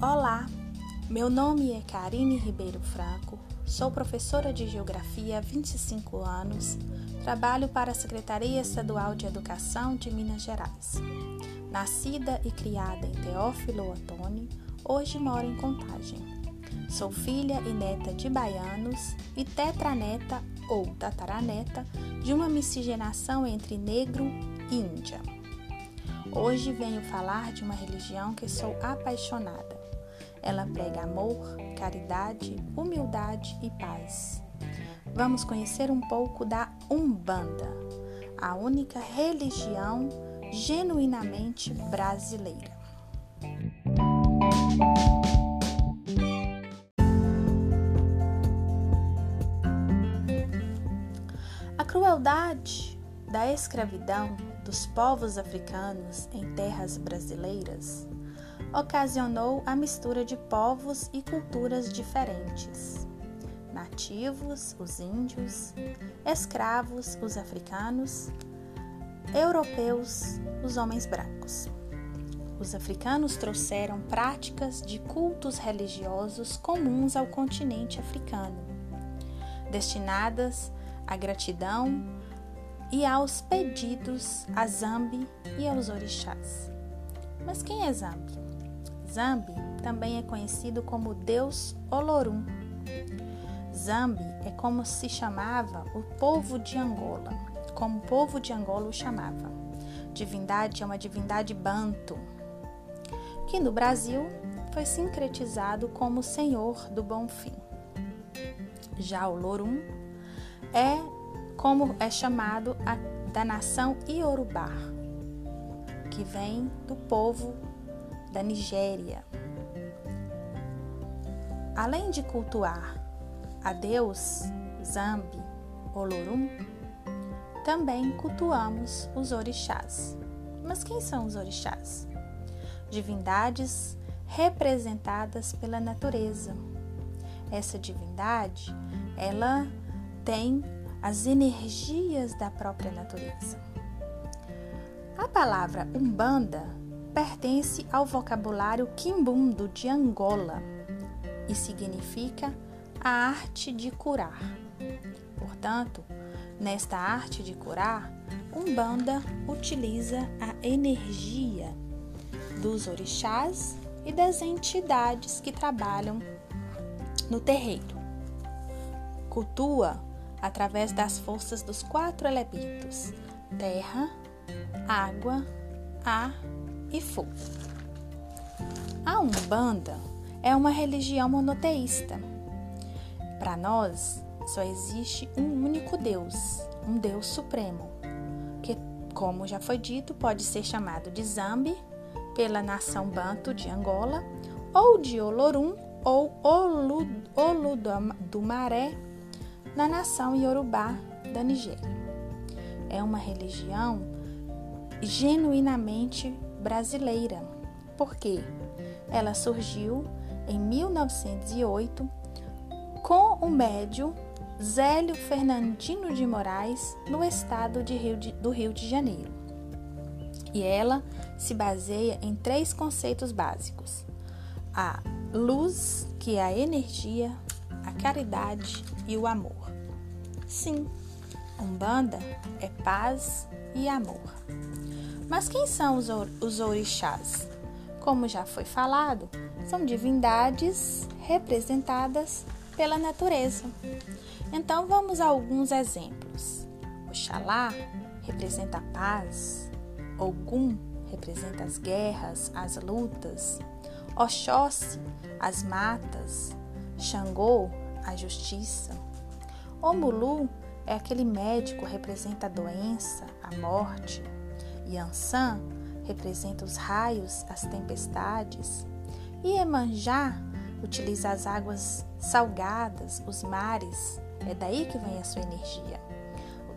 Olá, meu nome é Karine Ribeiro Franco, sou professora de Geografia há 25 anos, trabalho para a Secretaria Estadual de Educação de Minas Gerais. Nascida e criada em Teófilo Otoni, hoje moro em Contagem. Sou filha e neta de baianos e tetraneta ou tataraneta de uma miscigenação entre negro e índia. Hoje venho falar de uma religião que sou apaixonada. Ela prega amor, caridade, humildade e paz. Vamos conhecer um pouco da Umbanda, a única religião genuinamente brasileira. A crueldade da escravidão dos povos africanos em terras brasileiras ocasionou a mistura de povos e culturas diferentes. Nativos, os índios, escravos, os africanos, europeus, os homens brancos. Os africanos trouxeram práticas de cultos religiosos comuns ao continente africano, destinadas à gratidão e aos pedidos a Zambi e aos orixás. Mas quem é Zambi? Zambi também é conhecido como Deus Olorum. Zambi é como se chamava o povo de Angola, como o povo de Angola o chamava. Divindade é uma divindade banto, que no Brasil foi sincretizado como Senhor do Bom Fim. Já o Lorum é como é chamado a, da nação Iorubá, que vem do povo da Nigéria. Além de cultuar a Deus Zambi Olorum, também cultuamos os orixás. Mas quem são os orixás? Divindades representadas pela natureza. Essa divindade, ela tem as energias da própria natureza. A palavra Umbanda pertence ao vocabulário quimbundo de Angola e significa a arte de curar. Portanto, nesta arte de curar, Umbanda utiliza a energia dos orixás e das entidades que trabalham no terreiro. Cultua através das forças dos quatro elementos: terra, água, ar e fogo. A Umbanda é uma religião monoteísta. Para nós, só existe um único Deus, um Deus supremo, que, como já foi dito, pode ser chamado de Zambi pela nação Banto de Angola, ou de Olorum ou Oludumaré na nação Yorubá da Nigéria. É uma religião genuinamente brasileira, porque ela surgiu em 1908 com o médio Zélio Fernandino de Moraes no estado Rio de, do Rio de Janeiro. E ela se baseia em três conceitos básicos: a luz, que é a energia, a caridade e o amor. Sim, Umbanda é paz e amor. Mas quem são os, os orixás? Como já foi falado, são divindades representadas pela natureza. Então vamos a alguns exemplos. Oxalá representa a paz, Ogum representa as guerras, as lutas, Oxóssi, as matas, Xangô, a justiça. Omulu é aquele médico representa a doença, a morte. Yansan representa os raios, as tempestades. E Emanjá utiliza as águas salgadas, os mares. É daí que vem a sua energia.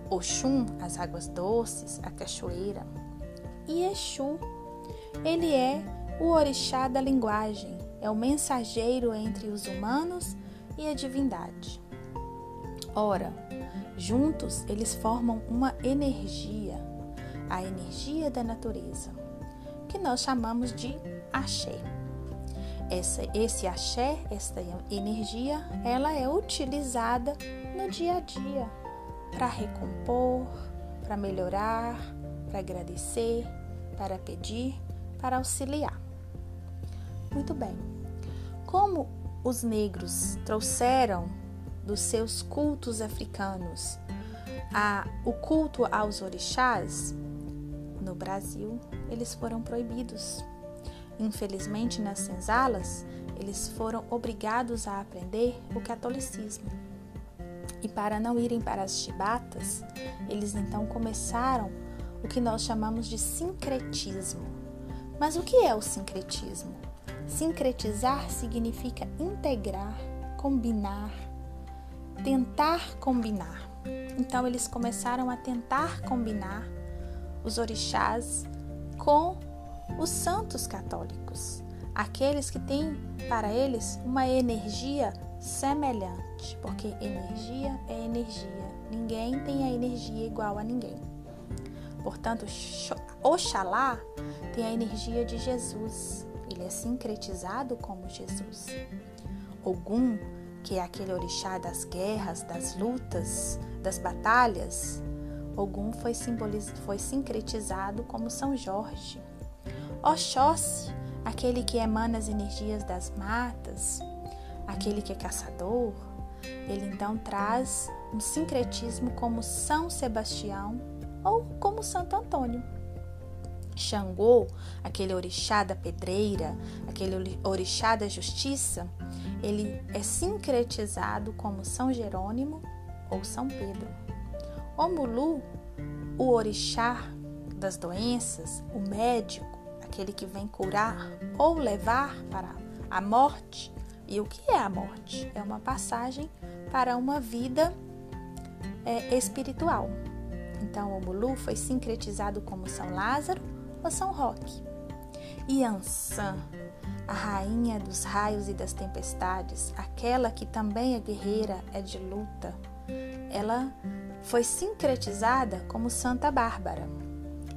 Oxum, as águas doces, a cachoeira. E Exu, ele é o orixá da linguagem, é o mensageiro entre os humanos e a divindade. Ora, juntos eles formam uma energia, a energia da natureza, que nós chamamos de axé. essa, esse axé, essa energia, ela é utilizada no dia a dia para recompor, para melhorar, para agradecer, para pedir, para auxiliar. Muito bem. Como os negros trouxeram dos seus cultos africanos a, o culto aos orixás, no Brasil eles foram proibidos. Infelizmente, nas senzalas, eles foram obrigados a aprender o catolicismo. E para não irem para as chibatas, eles então começaram o que nós chamamos de sincretismo. Mas o que é o sincretismo? Sincretizar significa integrar, combinar, tentar combinar. Então eles começaram a tentar combinar os orixás com os santos católicos, aqueles que têm para eles uma energia semelhante, porque energia é energia, ninguém tem a energia igual a ninguém. Portanto, Oxalá tem a energia de Jesus, ele é sincretizado como Jesus. Ogum, que é aquele orixá das guerras, das lutas, das batalhas, Ogum foi, foi sincretizado como São Jorge. Oxóssi, aquele que emana as energias das matas, aquele que é caçador, ele então traz um sincretismo como São Sebastião ou como Santo Antônio. Xangô, aquele orixá da pedreira, aquele orixá da justiça, ele é sincretizado como São Jerônimo ou São Pedro. Omulu, o orixá das doenças, o médico, aquele que vem curar ou levar para a morte. E o que é a morte? É uma passagem para uma vida é, espiritual. Então, o Mulu foi sincretizado como São Lázaro ou São Roque. E Ansan, a rainha dos raios e das tempestades, aquela que também é guerreira, é de luta, ela foi sincretizada como Santa Bárbara.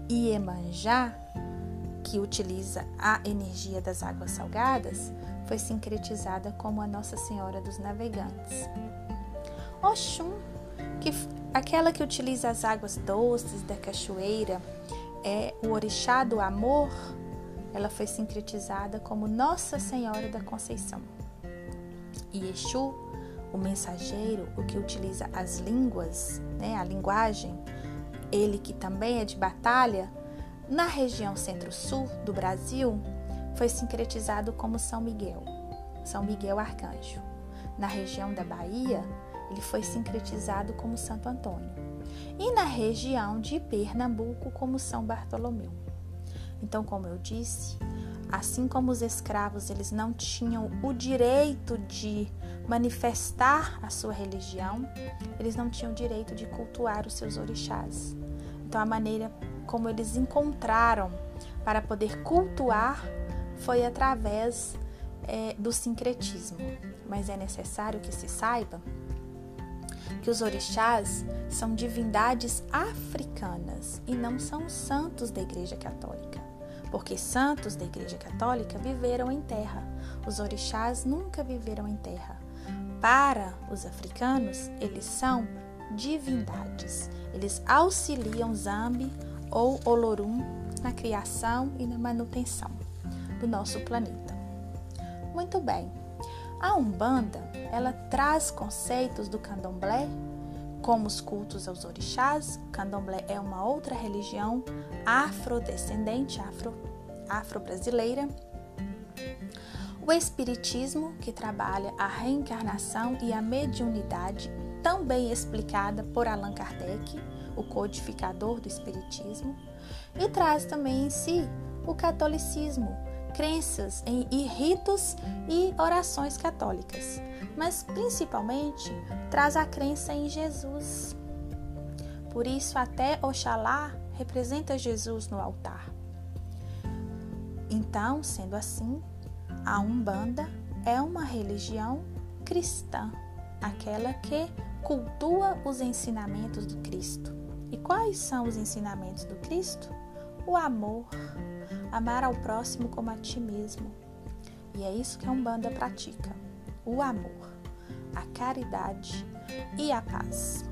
E Iemanjá, que utiliza a energia das águas salgadas, foi sincretizada como a Nossa Senhora dos Navegantes. Oxum, que aquela que utiliza as águas doces da cachoeira, é o orixá do amor, ela foi sincretizada como Nossa Senhora da Conceição. E Exu, o mensageiro, o que utiliza as línguas, né, a linguagem, ele que também é de batalha, na região centro-sul do Brasil, foi sincretizado como São Miguel, São Miguel Arcanjo. Na região da Bahia, ele foi sincretizado como Santo Antônio. E na região de Pernambuco, como São Bartolomeu. Então, como eu disse, assim como os escravos eles não tinham o direito de manifestar a sua religião, eles não tinham direito de cultuar os seus orixás. Então, a maneira como eles encontraram para poder cultuar foi através é, do sincretismo. Mas é necessário que se saiba que os orixás são divindades africanas e não são santos da Igreja Católica. Porque santos da Igreja Católica viveram em terra, os orixás nunca viveram em terra. Para os africanos, eles são divindades. Eles auxiliam Zambi ou Olorum na criação e na manutenção do nosso planeta. Muito bem. A Umbanda, ela traz conceitos do Candomblé, como os cultos aos orixás. Candomblé é uma outra religião afrodescendente, afro, afro-brasileira. O Espiritismo, que trabalha a reencarnação e a mediunidade, também explicada por Allan Kardec, o codificador do Espiritismo, e traz também em si o catolicismo, crenças em, e ritos e orações católicas, mas principalmente traz a crença em Jesus. Por isso, até Oxalá representa Jesus no altar. Então, sendo assim, a Umbanda é uma religião cristã, aquela que cultua os ensinamentos do Cristo. E quais são os ensinamentos do Cristo? O amor, amar ao próximo como a ti mesmo. E é isso que a Umbanda pratica: o amor, a caridade e a paz.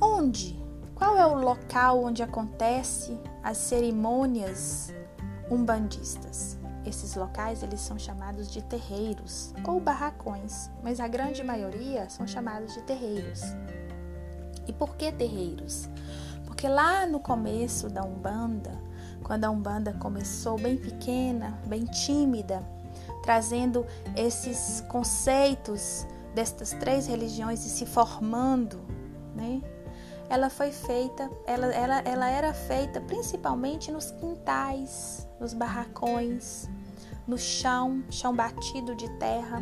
Onde? Qual é o local onde acontece as cerimônias umbandistas? Esses locais eles são chamados de terreiros ou barracões, mas a grande maioria são chamados de terreiros. E por que terreiros? Porque lá no começo da Umbanda, quando a Umbanda começou bem pequena, bem tímida, trazendo esses conceitos destas três religiões e se formando, né? Ela foi feita, ela, ela, ela era feita principalmente nos quintais, nos barracões, no chão, chão batido de terra,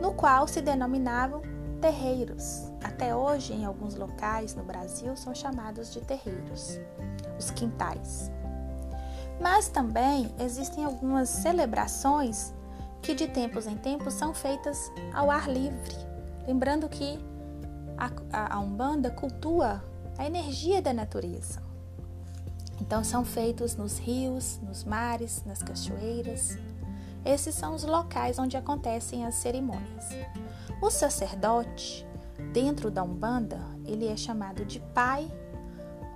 no qual se denominavam terreiros. Até hoje, em alguns locais no Brasil, são chamados de terreiros, os quintais. Mas também existem algumas celebrações que de tempos em tempos são feitas ao ar livre. Lembrando que a, a, a Umbanda cultua a energia da natureza. Então são feitos nos rios, nos mares, nas cachoeiras. Esses são os locais onde acontecem as cerimônias. O sacerdote, dentro da Umbanda, ele é chamado de pai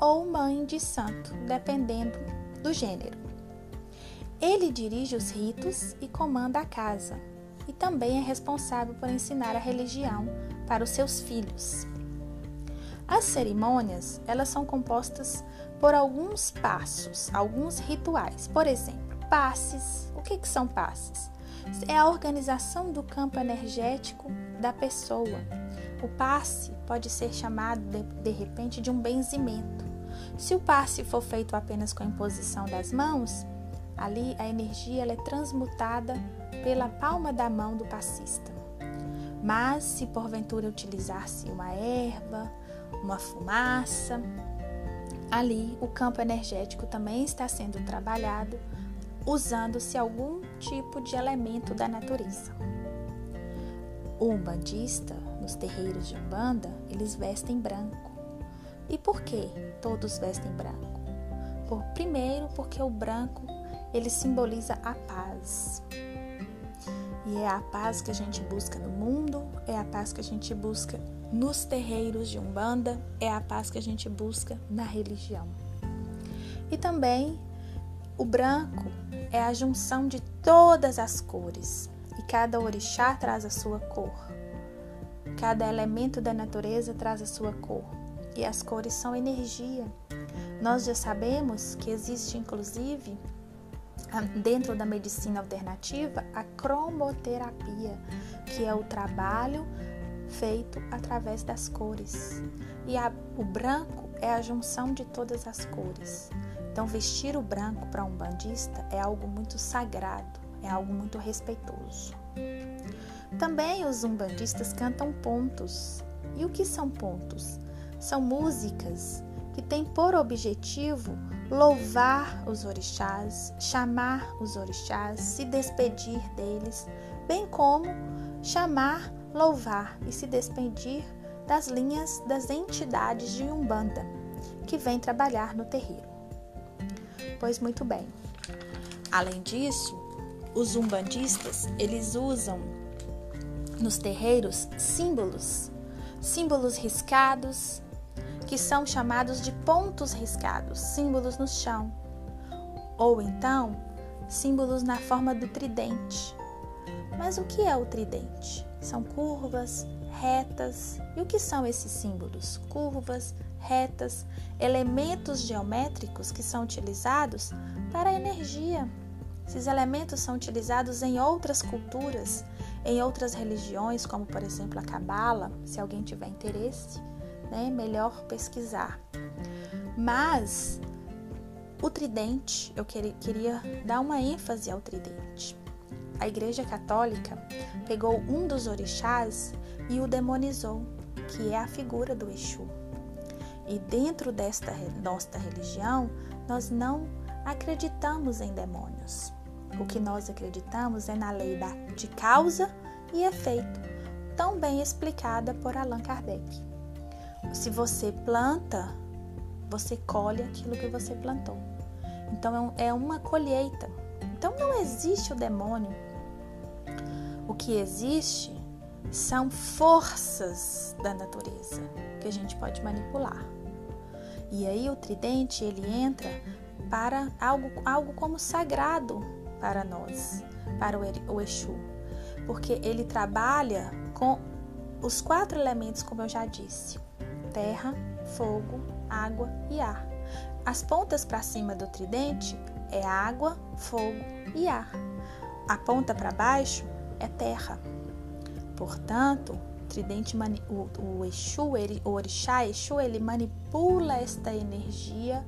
ou mãe de santo, dependendo do gênero. Ele dirige os ritos e comanda a casa, e também é responsável por ensinar a religião para os seus filhos. As cerimônias, elas são compostas por alguns passos, alguns rituais. Por exemplo, passes. O que, que são passes? É a organização do campo energético da pessoa. O passe pode ser chamado de, de repente de um benzimento. Se o passe for feito apenas com a imposição das mãos, ali a energia é transmutada pela palma da mão do passista. Mas se porventura utilizar-se uma erva, uma fumaça, ali o campo energético também está sendo trabalhado usando-se algum tipo de elemento da natureza. O umbandista, nos terreiros de Umbanda, eles vestem branco. E por que todos vestem branco? Por, primeiro, porque o branco ele simboliza a paz. E é a paz que a gente busca no mundo, é a paz que a gente busca nos terreiros de Umbanda, é a paz que a gente busca na religião. E também o branco é a junção de todas as cores, e cada orixá traz a sua cor. Cada elemento da natureza traz a sua cor, e as cores são energia. Nós já sabemos que existe inclusive dentro da medicina alternativa, a cromoterapia, que é o trabalho feito através das cores. E a, o branco é a junção de todas as cores. Então, vestir o branco para um bandista é algo muito sagrado, é algo muito respeitoso. Também os umbandistas cantam pontos. E o que são pontos? São músicas que têm por objetivo louvar os orixás, chamar os orixás, se despedir deles, bem como chamar, louvar e se despedir das linhas das entidades de Umbanda que vêm trabalhar no terreiro. Pois muito bem. Além disso, os umbandistas, eles usam nos terreiros símbolos, símbolos riscados, que são chamados de pontos riscados, símbolos no chão, ou então símbolos na forma do tridente. Mas o que é o tridente? São curvas, retas. E o que são esses símbolos? Curvas, retas, elementos geométricos que são utilizados para a energia. Esses elementos são utilizados em outras culturas, em outras religiões, como por exemplo a Cabala, se alguém tiver interesse né? Melhor pesquisar. Mas o tridente, eu queria dar uma ênfase ao tridente. A Igreja Católica pegou um dos orixás e o demonizou, que é a figura do Exu. E dentro desta nossa religião, nós não acreditamos em demônios. O que nós acreditamos é na lei da, de causa e efeito, tão bem explicada por Allan Kardec. Se você planta, você colhe aquilo que você plantou. Então é uma colheita. Então não existe o demônio. O que existe são forças da natureza que a gente pode manipular. E aí o tridente ele entra para algo, algo como sagrado para nós, para o Exu, porque ele trabalha com os quatro elementos, como eu já disse: terra, fogo, água e ar. As pontas para cima do tridente é água, fogo e ar. A ponta para baixo é terra. Portanto, tridente o, o Exu, ele, o orixá Exu, ele manipula esta energia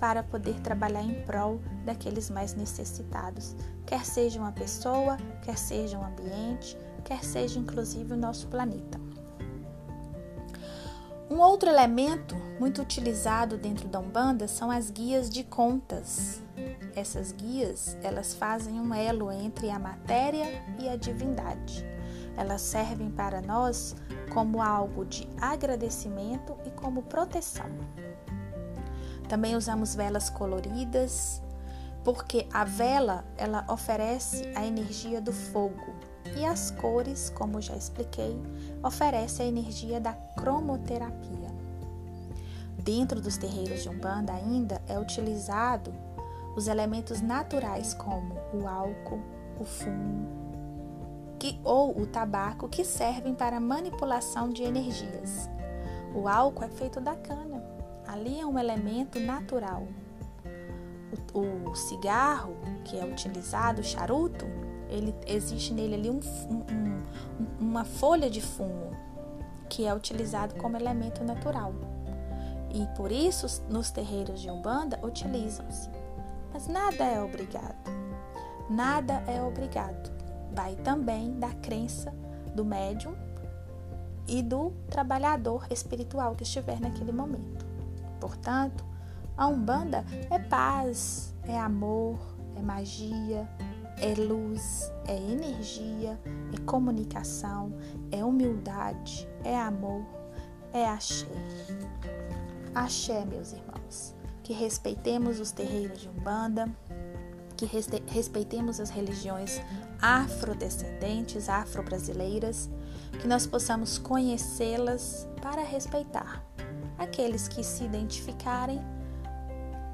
para poder trabalhar em prol daqueles mais necessitados, quer seja uma pessoa, quer seja um ambiente, quer seja inclusive o nosso planeta. Um outro elemento muito utilizado dentro da Umbanda são as guias de contas. Essas guias, elas fazem um elo entre a matéria e a divindade. Elas servem para nós como algo de agradecimento e como proteção. Também usamos velas coloridas, porque a vela ela oferece a energia do fogo e as cores, como já expliquei, oferece a energia da cromoterapia. Dentro dos terreiros de Umbanda ainda é utilizado os elementos naturais como o álcool, o fumo que, ou o tabaco que servem para manipulação de energias. O álcool é feito da cana, ali é um elemento natural. O, o cigarro que é utilizado, o charuto, ele existe nele ali um, um, uma folha de fumo que é utilizado como elemento natural. E por isso, nos terreiros de Umbanda, utilizam-se. Mas nada é obrigado. Nada é obrigado. Vai também da crença do médium e do trabalhador espiritual que estiver naquele momento. Portanto, a Umbanda é paz, é amor, é magia, é luz, é energia, é comunicação, é humildade, é amor, é axé. Axé, meus irmãos, que respeitemos os terreiros de Umbanda, que respeitemos as religiões afrodescendentes, afro-brasileiras, que nós possamos conhecê-las para respeitar. Aqueles que se identificarem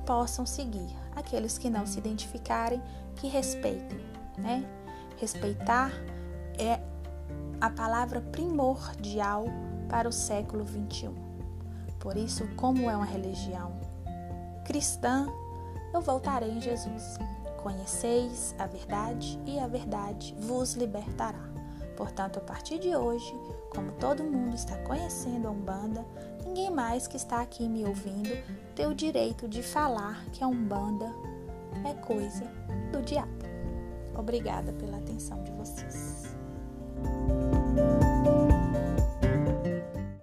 possam seguir, aqueles que não se identificarem que respeitem, né? Respeitar é a palavra primordial para o século 21. Por isso, como é uma religião cristã, eu voltarei em Jesus. Conheceis a verdade e a verdade vos libertará. Portanto, a partir de hoje, como todo mundo está conhecendo a Umbanda, ninguém mais que está aqui me ouvindo tem o direito de falar que a Umbanda é coisa do diabo. Obrigada pela atenção de vocês.